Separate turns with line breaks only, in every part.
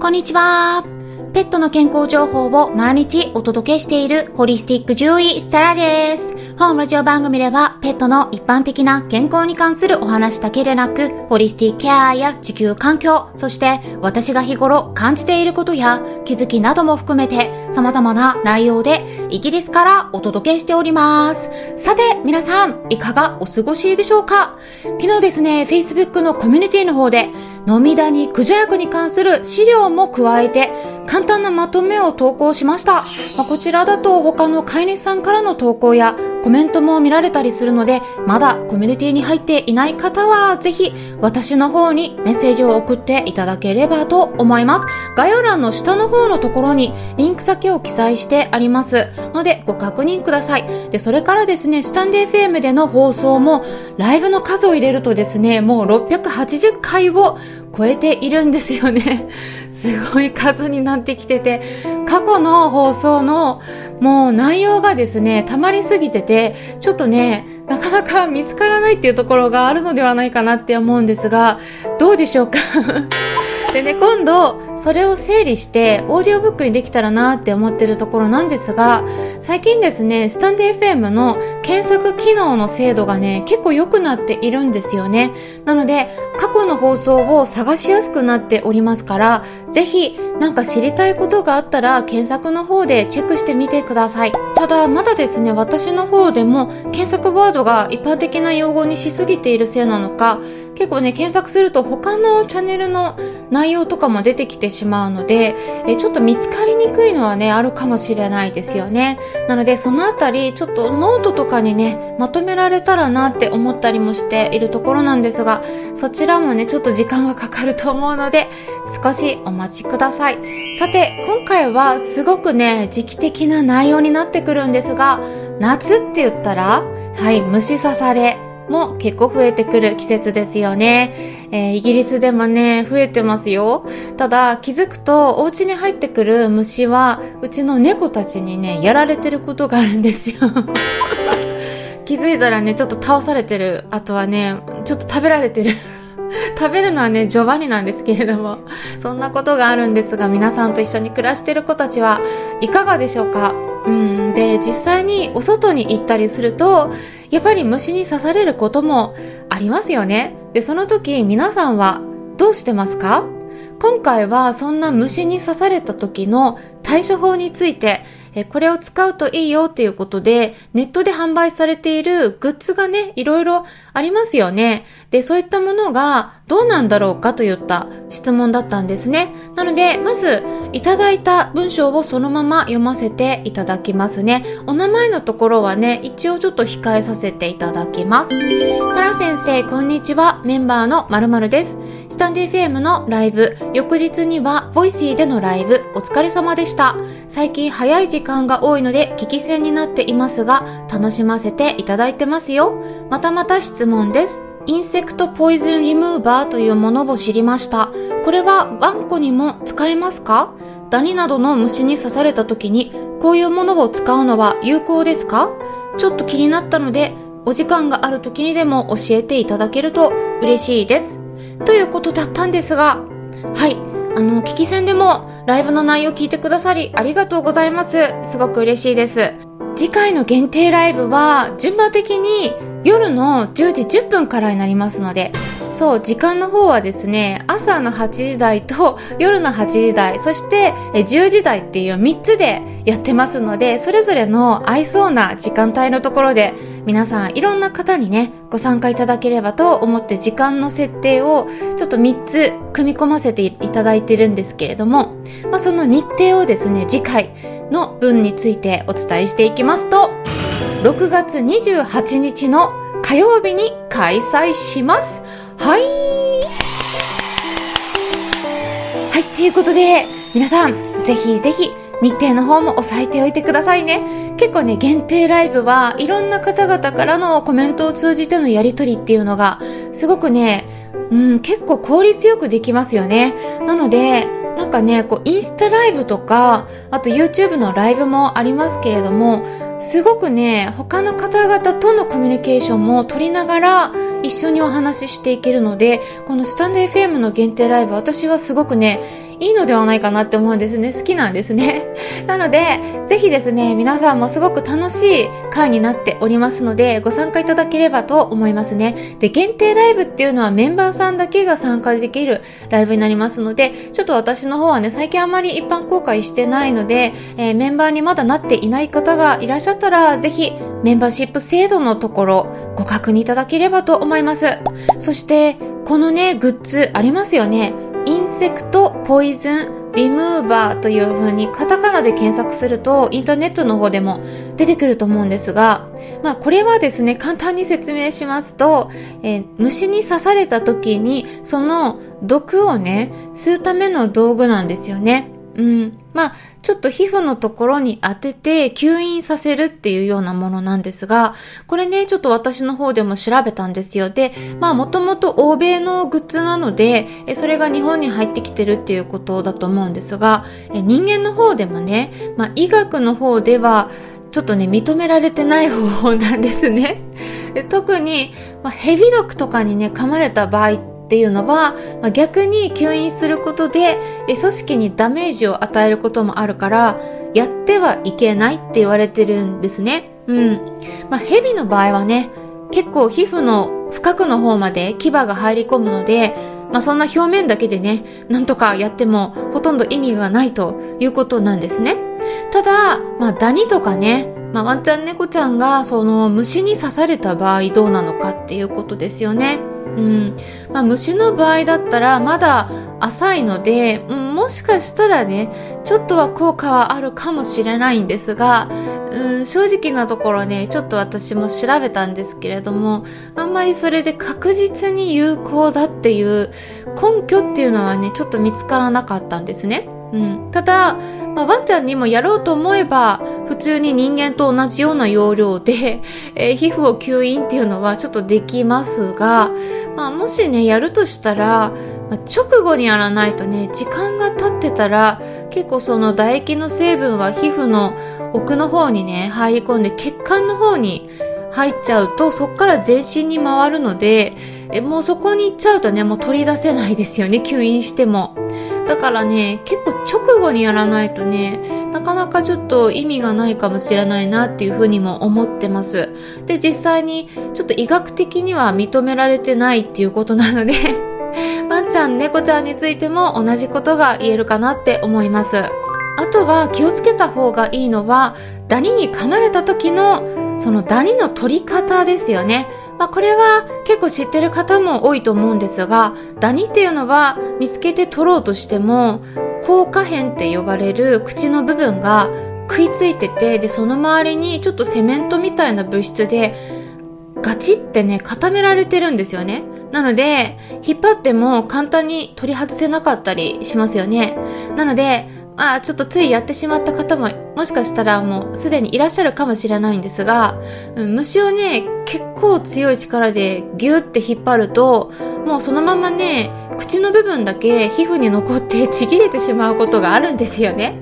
こんにちは。ペットの健康情報を毎日お届けしているホリスティック獣医サラです。本ラジオ番組ではペットの一般的な健康に関するお話だけでなく、ホリスティケアや地球環境、そして私が日頃感じていることや気づきなども含めて様々な内容でイギリスからお届けしております。さて、皆さん、いかがお過ごしでしょうか？昨日ですね、Facebook のコミュニティの方で飲みダニ駆除薬に関する資料も加えて簡単なまとめを投稿しました。まあ、こちらだと他の飼い主さんからの投稿やコメントも見られたりするので、まだコミュニティに入っていない方はぜひ私の方にメッセージを送っていただければと思います。概要欄の下の方のところにリンク先を記載してありますのでご確認ください。で、それからですね、スタンデー FM での放送もライブの数を入れるとですね、もう680回を超えているんですよね。すごい数になってきてて、過去の放送のもう内容がですね、溜まりすぎてて、ちょっとね、なかなか見つからないっていうところがあるのではないかなって思うんですが、どうでしょうか？でね、今度、それを整理して、オーディオブックにできたらなって思ってるところなんですが、最近ですね、スタンデー FM の検索機能の精度がね、結構良くなっているんですよね。なので、過去の放送を探しやすくなっておりますから、ぜひ、なんか知りたいことがあったら、検索の方でチェックしてみてください。ただ、まだですね、私の方でも、検索ワードが一般的な用語にしすぎているせいなのか、結構ね、検索すると他のチャンネルの内容とかも出てきてしまうので、えちょっと見つかりにくいのはね、あるかもしれないですよね。なので、そのあたり、ちょっとノートとかにね、まとめられたらなって思ったりもしているところなんですが、そちらもね、ちょっと時間がかかると思うので、少しお待ちください。さて、今回はすごくね、時期的な内容になってくるんですが、夏って言ったら、はい、虫刺され。も結構増えてくる季節ですよね。えー、イギリスでもね、増えてますよ。ただ、気づくと、お家に入ってくる虫は、うちの猫たちにね、やられてることがあるんですよ。気づいたらね、ちょっと倒されてる。あとはね、ちょっと食べられてる。食べるのはね、ジョバニなんですけれども、そんなことがあるんですが、皆さんと一緒に暮らしてる子たちはいかがでしょうか？うん、で、実際にお外に行ったりすると、やっぱり虫に刺されることもありますよね。で、その時皆さんはどうしてますか？今回はそんな虫に刺された時の対処法についてこれを使うといいよっていうことで、ネットで販売されているグッズがね、いろいろありますよね。で、そういったものがどうなんだろうかといった質問だったんですね。なので、まず、いただいた文章をそのまま読ませていただきますね。お名前のところはね、一応ちょっと控えさせていただきます。サラ先生、こんにちは。メンバーの〇〇です。スタンディ FM のライブ、翌日には Voicy でのライブ、お疲れ様でした。最近早い時間が多いので聞き専になっていますが、楽しませていただいてますよ。またまた質問です。インセクトポイズンリムーバーというものを知りました。これはワンコにも使えますか？ダニなどの虫に刺された時にこういうものを使うのは有効ですか？ちょっと気になったのでお時間がある時にでも教えていただけると嬉しいです。ということだったんですが、はい、あの、聞き戦でもライブの内容聞いてくださりありがとうございます。すごく嬉しいです。次回の限定ライブは順番的に夜の10時10分からになりますので、そう、時間の方はですね、朝の8時台と 夜の8時台、そして10時台っていう3つでやってますので、それぞれの合いそうな時間帯のところで皆さんいろんな方にね、ご参加いただければと思って時間の設定をちょっと3つ組み込ませていただいてるんですけれども、まあ、その日程をですね、次回の分についてお伝えしていきますと、6月28日の火曜日に開催します。はい。はい、ということで、皆さん、ぜひぜひ、日程の方も押さえておいてくださいね。結構ね、限定ライブはいろんな方々からのコメントを通じてのやりとりっていうのが、すごくね、うん、結構効率よくできますよね。なので、かね、こう、インスタライブとか、あと YouTube のライブもありますけれども、すごくね、他の方々とのコミュニケーションも取りながら一緒にお話ししていけるので、このスタンド FM の限定ライブ、私はすごくね、いいのではないかなって思うんですね。好きなんですね。なので、ぜひですね、皆さんもすごく楽しい会になっておりますので、ご参加いただければと思いますね。で、限定ライブっていうのはメンバーさんだけが参加できるライブになりますので、ちょっと私の方はね、最近あまり一般公開してないので、えー、メンバーにまだなっていない方がいらっしゃったら、ぜひメンバーシップ制度のところ、ご確認いただければと思います。そして、このね、グッズありますよね。セクトポイズンリムーバーという風にカタカナで検索するとインターネットの方でも出てくると思うんですが、まあこれはですね、簡単に説明しますと、えー、虫に刺された時にその毒をね、吸うための道具なんですよね。うん。まあ、ちょっと皮膚のところに当てて吸引させるっていうようなものなんですが、これね、ちょっと私の方でも調べたんですよ。で、まあもともと欧米のグッズなので、それが日本に入ってきてるっていうことだと思うんですが、人間の方でもね、まあ医学の方では、ちょっとね、認められてない方法なんですね。特に、まあ、ヘビ毒とかにね、噛まれた場合って、っていうのは、まあ、逆に吸引することで組織にダメージを与えることもあるからやってはいけないって言われてるんですね。うん。まあ、蛇の場合はね、結構皮膚の深くの方まで牙が入り込むので、まあ、そんな表面だけでね、なんとかやってもほとんど意味がないということなんですね。ただ、まあ、ダニとかね、まあ、ワンちゃん猫ちゃんがその虫に刺された場合どうなのかっていうことですよね。うんまあ、虫の場合だったらまだ浅いので、うん、もしかしたらねちょっとは効果はあるかもしれないんですが、うん、正直なところねちょっと私も調べたんですけれどもあんまりそれで確実に有効だっていう根拠っていうのはねちょっと見つからなかったんですね。うん、ただ、まあ、ワンちゃんにもやろうと思えば普通に人間と同じような要領で、えー、皮膚を吸引っていうのはちょっとできますが、まあ、もしねやるとしたら、まあ、直後にやらないとね時間が経ってたら結構その唾液の成分は皮膚の奥の方にね入り込んで血管の方に入っちゃうとそこから全身に回るのでえもうそこに行っちゃうとねもう取り出せないですよね吸引しても。だからね、結構直後にやらないとね、なかなかちょっと意味がないかもしれないなっていうふうにも思ってます。で、実際にちょっと医学的には認められてないっていうことなので ワンちゃん、猫ちゃんについても同じことが言えるかなって思います。あとは気をつけた方がいいのは、ダニに噛まれた時のそのダニの取り方ですよね。まあ、これは結構知ってる方も多いと思うんですが、ダニっていうのは見つけて取ろうとしても、硬化片って呼ばれる口の部分が食いついてて、で、その周りにちょっとセメントみたいな物質で、ガチってね、固められてるんですよね。なので、引っ張っても簡単に取り外せなかったりしますよね。なので、ああ、ちょっとついやってしまった方ももしかしたらもうすでにいらっしゃるかもしれないんですが、虫をね、結構強い力でギュッて引っ張ると、もうそのままね、口の部分だけ皮膚に残ってちぎれてしまうことがあるんですよね。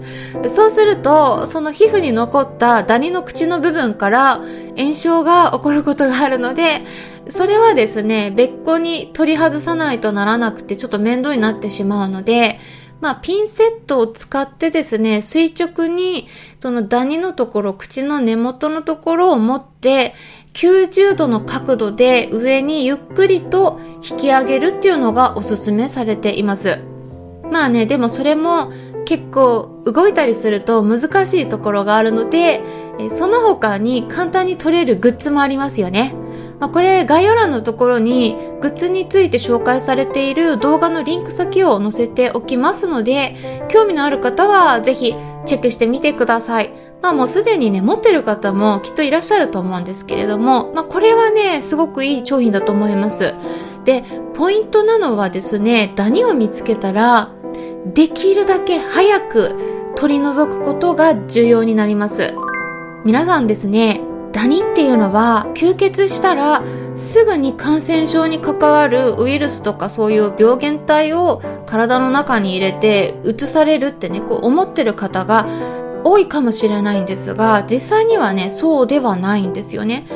そうすると、その皮膚に残ったダニの口の部分から炎症が起こることがあるので、それはですね、別個に取り外さないとならなくてちょっと面倒になってしまうので、まあ、ピンセットを使ってですね、垂直に、そのダニのところ、口の根元のところを持って、90度の角度で上にゆっくりと引き上げるっていうのがおすすめされています。まあね、でもそれも結構動いたりすると難しいところがあるので、その他に簡単に取れるグッズもありますよね。まあ、これ概要欄のところにグッズについて紹介されている動画のリンク先を載せておきますので興味のある方はぜひチェックしてみてください。まあもうすでにね、持ってる方もきっといらっしゃると思うんですけれども、まあこれはね、すごくいい商品だと思います。で、ポイントなのはですね、ダニを見つけたら、できるだけ早く取り除くことが重要になります。皆さんですね、ダニっていうのは吸血したらすぐに感染症に関わるウイルスとかそういう病原体を体の中に入れて移されるってねこう思ってる方が多いかもしれないんですが実際にはねそうではないんですよね。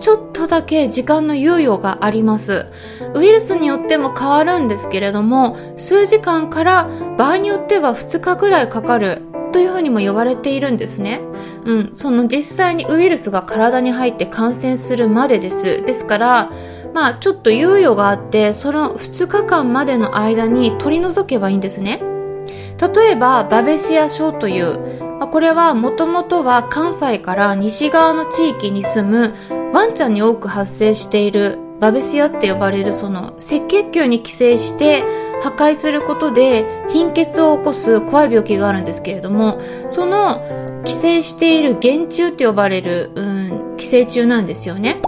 ちょっとだけ時間の猶予があります。ウイルスによっても変わるんですけれども数時間から場合によっては2日ぐらいかかるというふうにも呼ばれているんですね。うん、その実際にウイルスが体に入って感染するまでです。ですから、まあちょっと猶予があって、その2日間までの間に取り除けばいいんですね。例えば、バベシア症という、まあ、これはもともとは関西から西側の地域に住むワンちゃんに多く発生しているバベシアって呼ばれるその赤血球に寄生して破壊することで貧血を起こす怖い病気があるんですけれどもその寄生している原虫って呼ばれる、うん、寄生虫なんですよね。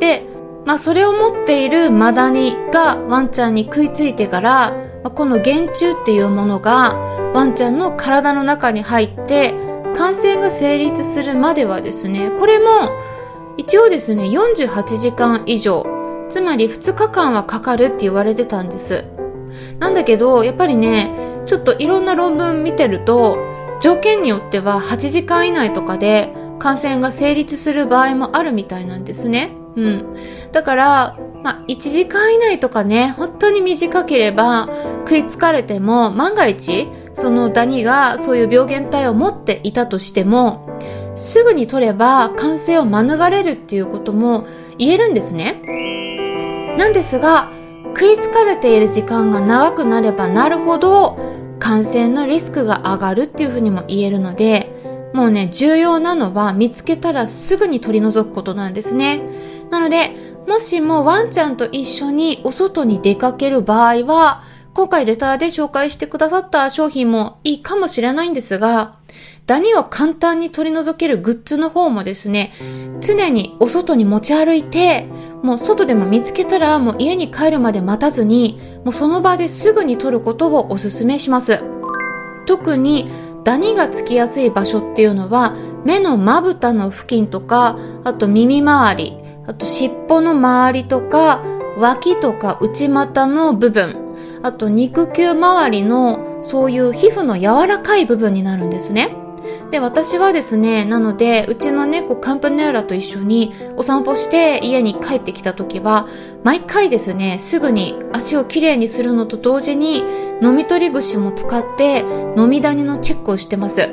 で、まあ、それを持っているマダニがワンちゃんに食いついてから、ま、この原虫っていうものがワンちゃんの体の中に入って感染が成立するまではですねこれも一応ですね48時間以上つまり2日間はかかるって言われてたんですなんだけど、やっぱりね、ちょっといろんな論文見てると、条件によっては8時間以内とかで感染が成立する場合もあるみたいなんですね。うん。だから、まあ、1時間以内とかね、本当に短ければ食いつかれても、万が一、そのダニがそういう病原体を持っていたとしても、すぐに取れば感染を免れるっていうことも言えるんですね。なんですが、食いつかれている時間が長くなればなるほど感染のリスクが上がるっていうふうにも言えるのでもうね重要なのは見つけたらすぐに取り除くことなんですね。なのでもしもワンちゃんと一緒にお外に出かける場合は今回レターで紹介してくださった商品もいいかもしれないんですがダニを簡単に取り除けるグッズの方もですね常にお外に持ち歩いてもう外でも見つけたらもう家に帰るまで待たずにもうその場ですぐに取ることをお勧めします。特にダニがつきやすい場所っていうのは目のまぶたの付近とかあと耳周りあと尻尾の周りとか脇とか内股の部分あと肉球周りのそういう皮膚の柔らかい部分になるんですね。で、私はですね、なので、うちの猫カンパネーラと一緒にお散歩して家に帰ってきた時は、毎回ですね、すぐに足をきれいにするのと同時に、飲み取り串も使って飲みダニのチェックをしてます。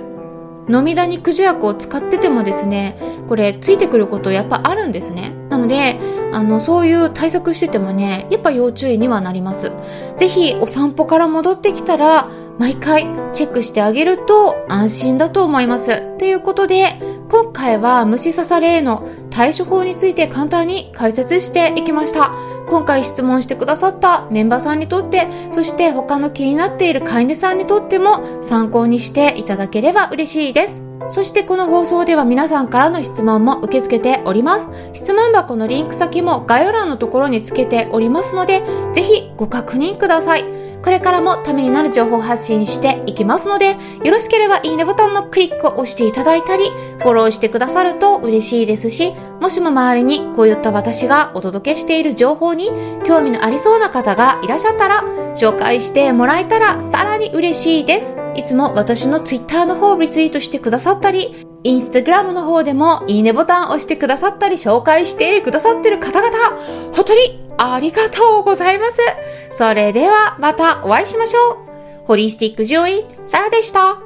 飲みダニ駆除薬を使っててもですね、これついてくることやっぱあるんですね。なので、あの、そういう対策しててもね、やっぱ要注意にはなります。ぜひお散歩から戻ってきたら、毎回チェックしてあげると安心だと思います。ということで、今回は虫刺されへの対処法について簡単に解説していきました。今回質問してくださったメンバーさんにとって、そして他の気になっている飼い主さんにとっても参考にしていただければ嬉しいです。そしてこの放送では皆さんからの質問も受け付けております。質問箱のリンク先も概要欄のところにつけておりますので、ぜひご確認ください。これからもためになる情報発信していきますので、よろしければいいねボタンのクリックを押していただいたり、フォローしてくださると嬉しいですし、もしも周りにこういった私がお届けしている情報に興味のありそうな方がいらっしゃったら、紹介してもらえたらさらに嬉しいです。いつも私の Twitter の方をリツイートしてくださったり、インスタグラムの方でもいいねボタンを押してくださったり紹介してくださってる方々、本当にありがとうございます。それではまたお会いしましょう。ホリスティック獣医、サラでした。